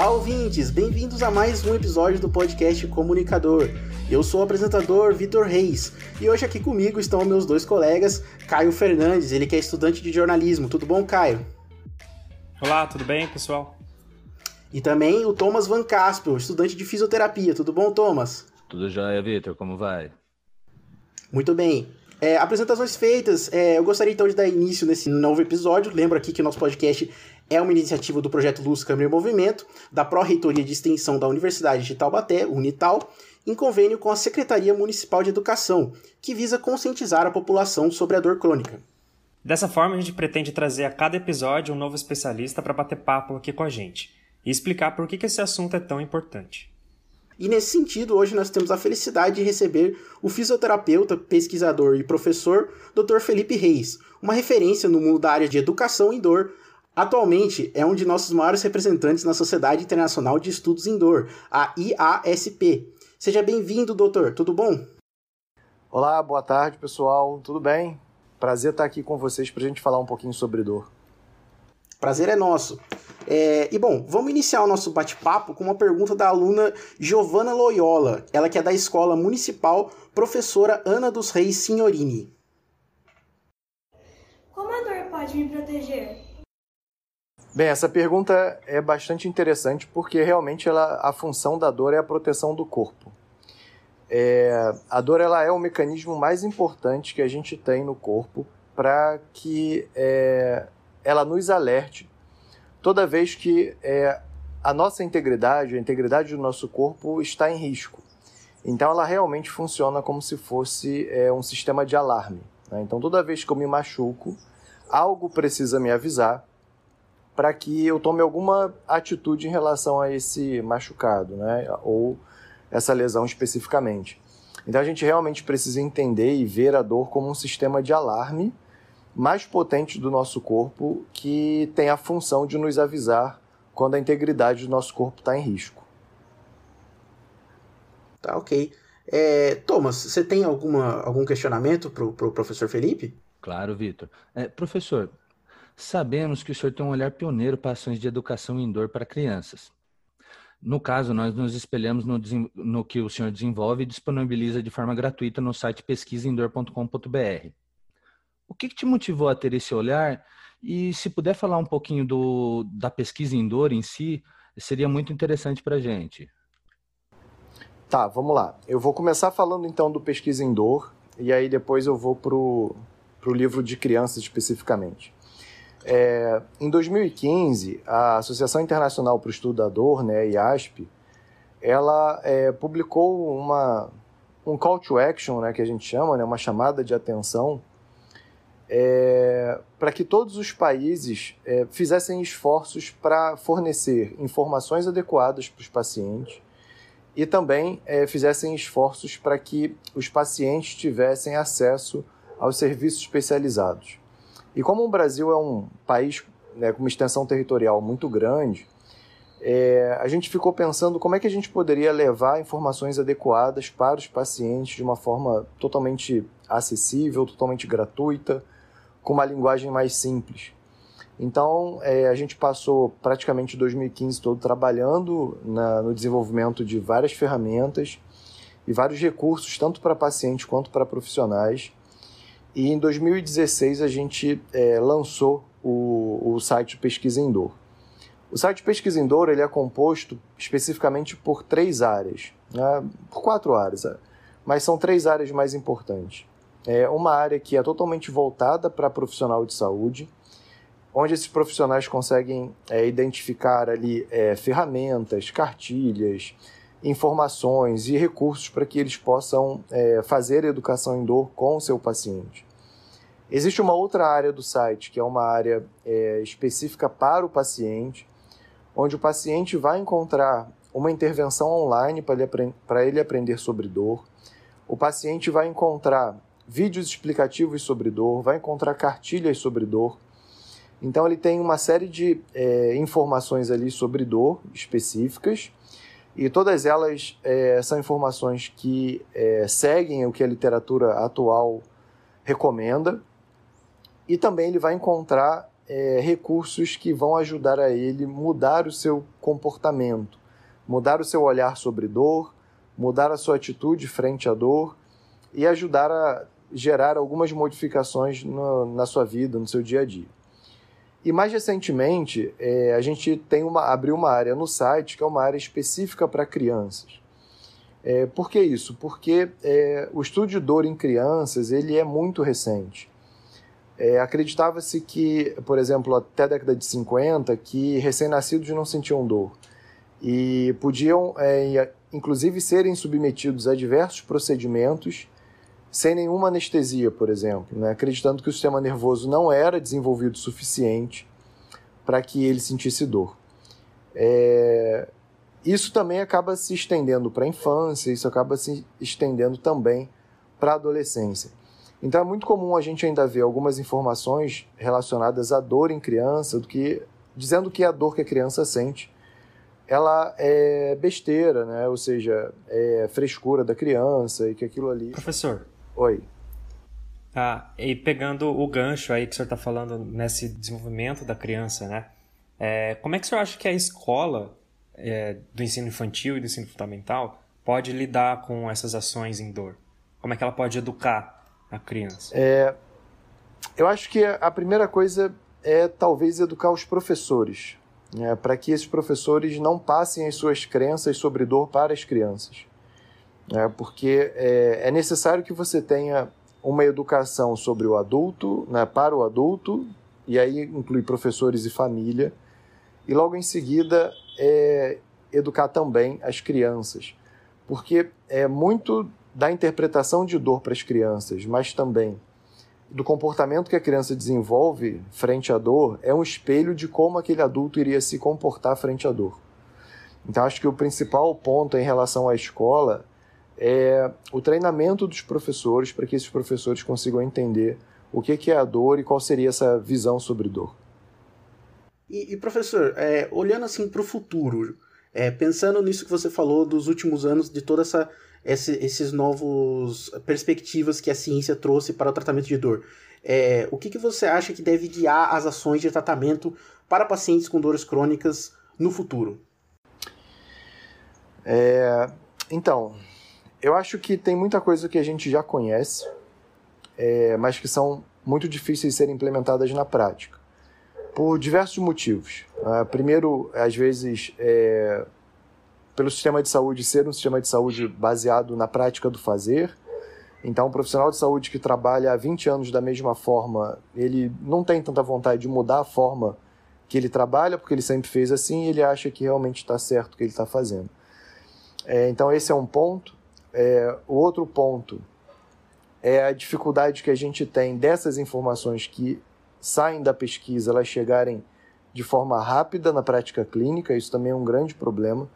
Olá, ouvintes! Bem-vindos a mais um episódio do podcast Comunicador. Eu sou o apresentador Vitor Reis e hoje aqui comigo estão meus dois colegas, Caio Fernandes, ele que é estudante de jornalismo. Tudo bom, Caio? Olá, tudo bem, pessoal? E também o Thomas Van Caspel, estudante de fisioterapia. Tudo bom, Thomas? Tudo jóia, Vitor. Como vai? Muito bem. É, apresentações feitas, é, eu gostaria então de dar início nesse novo episódio. Lembro aqui que o nosso podcast é uma iniciativa do projeto Luz Câmara e Movimento, da Pró-Reitoria de Extensão da Universidade de Taubaté, Unital, em convênio com a Secretaria Municipal de Educação, que visa conscientizar a população sobre a dor crônica. Dessa forma, a gente pretende trazer a cada episódio um novo especialista para bater papo aqui com a gente e explicar por que esse assunto é tão importante. E nesse sentido, hoje nós temos a felicidade de receber o fisioterapeuta, pesquisador e professor Dr. Felipe Reis, uma referência no mundo da área de educação em dor. Atualmente é um de nossos maiores representantes na Sociedade Internacional de Estudos em Dor, a IASP. Seja bem-vindo, doutor. Tudo bom? Olá, boa tarde, pessoal. Tudo bem? Prazer estar aqui com vocês para a gente falar um pouquinho sobre dor. Prazer é nosso. É, e bom, vamos iniciar o nosso bate-papo com uma pergunta da aluna Giovana Loyola, ela que é da Escola Municipal Professora Ana dos Reis Signorini. Como a dor pode me proteger? Bem, essa pergunta é bastante interessante porque realmente ela, a função da dor é a proteção do corpo. É, a dor ela é o mecanismo mais importante que a gente tem no corpo para que é, ela nos alerte toda vez que é, a nossa integridade, a integridade do nosso corpo está em risco. Então ela realmente funciona como se fosse é, um sistema de alarme. Né? Então toda vez que eu me machuco, algo precisa me avisar para que eu tome alguma atitude em relação a esse machucado, né? ou essa lesão especificamente. Então a gente realmente precisa entender e ver a dor como um sistema de alarme mais potente do nosso corpo que tem a função de nos avisar quando a integridade do nosso corpo está em risco. Tá ok. É, Thomas, você tem alguma, algum questionamento para o pro professor Felipe? Claro, Vitor. É, professor, sabemos que o senhor tem um olhar pioneiro para ações de educação em dor para crianças. No caso, nós nos espelhamos no, no que o senhor desenvolve e disponibiliza de forma gratuita no site pesquisaendor.com.br. O que, que, te motivou a ter esse olhar? E se puder falar um pouquinho do, da pesquisa em dor em si, seria muito interessante para a gente. Tá, vamos lá. Eu vou começar falando então do pesquisa em dor, e aí depois eu vou para o livro de crianças especificamente. É, em 2015, a Associação Internacional para o Estudo da Dor, né, IASP, ela é, publicou uma, um call to action, né, que a gente chama, né, uma chamada de atenção, é, para que todos os países é, fizessem esforços para fornecer informações adequadas para os pacientes e também é, fizessem esforços para que os pacientes tivessem acesso aos serviços especializados. E como o Brasil é um país né, com uma extensão territorial muito grande, é, a gente ficou pensando como é que a gente poderia levar informações adequadas para os pacientes de uma forma totalmente acessível, totalmente gratuita, com uma linguagem mais simples. Então, é, a gente passou praticamente 2015 todo trabalhando na, no desenvolvimento de várias ferramentas e vários recursos, tanto para pacientes quanto para profissionais. E em 2016 a gente é, lançou o, o site Pesquisa em Dor. O site Pesquisa em Dor ele é composto especificamente por três áreas, né? por quatro áreas, mas são três áreas mais importantes é uma área que é totalmente voltada para profissional de saúde, onde esses profissionais conseguem é, identificar ali é, ferramentas, cartilhas, informações e recursos para que eles possam é, fazer educação em dor com o seu paciente. Existe uma outra área do site, que é uma área é, específica para o paciente, onde o paciente vai encontrar uma intervenção online para ele, ele aprender sobre dor. O paciente vai encontrar vídeos explicativos sobre dor, vai encontrar cartilhas sobre dor. Então ele tem uma série de é, informações ali sobre dor específicas e todas elas é, são informações que é, seguem o que a literatura atual recomenda. E também ele vai encontrar é, recursos que vão ajudar a ele mudar o seu comportamento, mudar o seu olhar sobre dor, mudar a sua atitude frente à dor e ajudar a gerar algumas modificações no, na sua vida, no seu dia a dia. E mais recentemente, é, a gente tem uma, abriu uma área no site que é uma área específica para crianças. É, por que isso? Porque é, o estudo de dor em crianças ele é muito recente. É, Acreditava-se que, por exemplo, até a década de 50, que recém-nascidos não sentiam dor e podiam, é, inclusive, serem submetidos a diversos procedimentos sem nenhuma anestesia, por exemplo, né? acreditando que o sistema nervoso não era desenvolvido o suficiente para que ele sentisse dor. É... Isso também acaba se estendendo para a infância, isso acaba se estendendo também para a adolescência. Então é muito comum a gente ainda ver algumas informações relacionadas à dor em criança, do que dizendo que a dor que a criança sente ela é besteira, né? Ou seja, é frescura da criança e que aquilo ali. Professor, Oi. Ah, e pegando o gancho aí que o senhor está falando nesse desenvolvimento da criança, né? É, como é que o senhor acha que a escola é, do ensino infantil e do ensino fundamental pode lidar com essas ações em dor? Como é que ela pode educar a criança? É, eu acho que a primeira coisa é talvez educar os professores, né, para que esses professores não passem as suas crenças sobre dor para as crianças né? porque é, é, necessário que você tenha uma educação sobre o adulto, né, para o adulto, e aí inclui professores e família, e logo em seguida é, educar também as crianças, porque é muito da interpretação de dor para as crianças, mas também do comportamento que a criança desenvolve frente à dor é um espelho de como aquele adulto iria se comportar frente à dor. Então acho que o principal ponto em relação à escola é o treinamento dos professores para que esses professores consigam entender o que é a dor e qual seria essa visão sobre dor. E, e professor, é, olhando assim para o futuro, é, pensando nisso que você falou dos últimos anos, de toda essa esse, esses novos perspectivas que a ciência trouxe para o tratamento de dor, é, o que, que você acha que deve guiar as ações de tratamento para pacientes com dores crônicas no futuro? É, então, eu acho que tem muita coisa que a gente já conhece, é, mas que são muito difíceis de serem implementadas na prática, por diversos motivos. Uh, primeiro, às vezes, é, pelo sistema de saúde ser um sistema de saúde baseado na prática do fazer. Então, um profissional de saúde que trabalha há 20 anos da mesma forma, ele não tem tanta vontade de mudar a forma que ele trabalha, porque ele sempre fez assim e ele acha que realmente está certo o que ele está fazendo. É, então, esse é um ponto. É, outro ponto é a dificuldade que a gente tem dessas informações que saem da pesquisa, elas chegarem de forma rápida na prática clínica, isso também é um grande problema.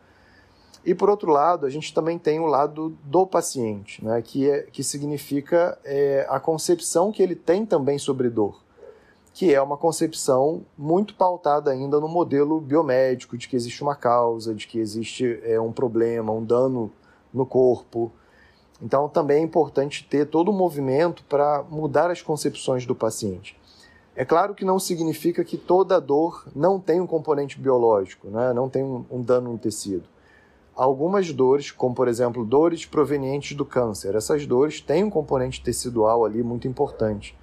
E por outro lado, a gente também tem o lado do paciente, né, que, é, que significa é, a concepção que ele tem também sobre dor, que é uma concepção muito pautada ainda no modelo biomédico, de que existe uma causa, de que existe é, um problema, um dano no corpo. Então, também é importante ter todo o movimento para mudar as concepções do paciente. É claro que não significa que toda dor não tem um componente biológico, né? não tem um, um dano no tecido. Algumas dores, como por exemplo dores provenientes do câncer, essas dores têm um componente tecidual ali muito importante.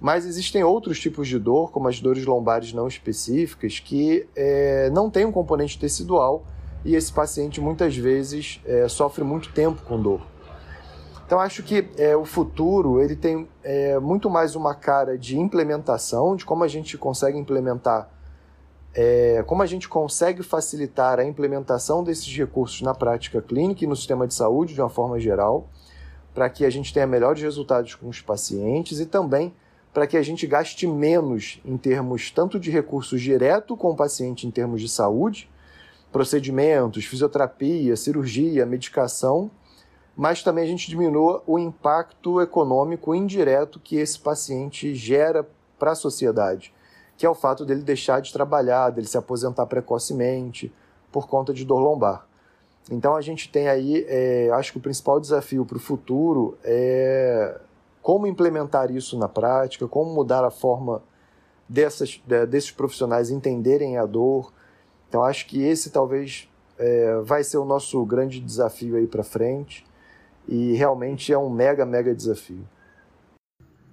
Mas existem outros tipos de dor, como as dores lombares não específicas, que é, não têm um componente tecidual e esse paciente muitas vezes é, sofre muito tempo com dor. Então acho que é, o futuro ele tem é, muito mais uma cara de implementação, de como a gente consegue implementar, é, como a gente consegue facilitar a implementação desses recursos na prática clínica e no sistema de saúde de uma forma geral, para que a gente tenha melhores resultados com os pacientes e também para que a gente gaste menos em termos tanto de recursos direto com o paciente em termos de saúde, procedimentos, fisioterapia, cirurgia, medicação, mas também a gente diminua o impacto econômico indireto que esse paciente gera para a sociedade, que é o fato dele deixar de trabalhar, dele se aposentar precocemente por conta de dor lombar. Então a gente tem aí, é, acho que o principal desafio para o futuro é como implementar isso na prática, como mudar a forma dessas, desses profissionais entenderem a dor. Então, acho que esse talvez é, vai ser o nosso grande desafio aí para frente. E realmente é um mega, mega desafio.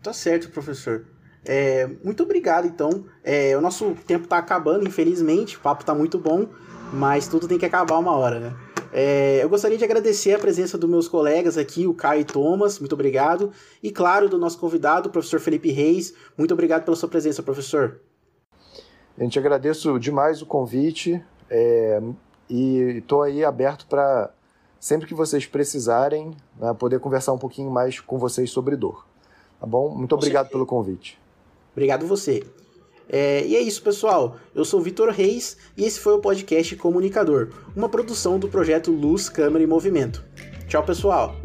Tá certo, professor. É, muito obrigado, então. É, o nosso tempo está acabando, infelizmente. O papo está muito bom, mas tudo tem que acabar uma hora, né? É, eu gostaria de agradecer a presença dos meus colegas aqui, o Caio e Thomas, muito obrigado. E, claro, do nosso convidado, o professor Felipe Reis. Muito obrigado pela sua presença, professor. A gente agradeço demais o convite é, e estou aí aberto para, sempre que vocês precisarem, né, poder conversar um pouquinho mais com vocês sobre dor. Tá bom? Muito obrigado pelo convite. Obrigado você. É, e é isso, pessoal. Eu sou Vitor Reis e esse foi o podcast Comunicador, uma produção do projeto Luz, Câmera e Movimento. Tchau, pessoal.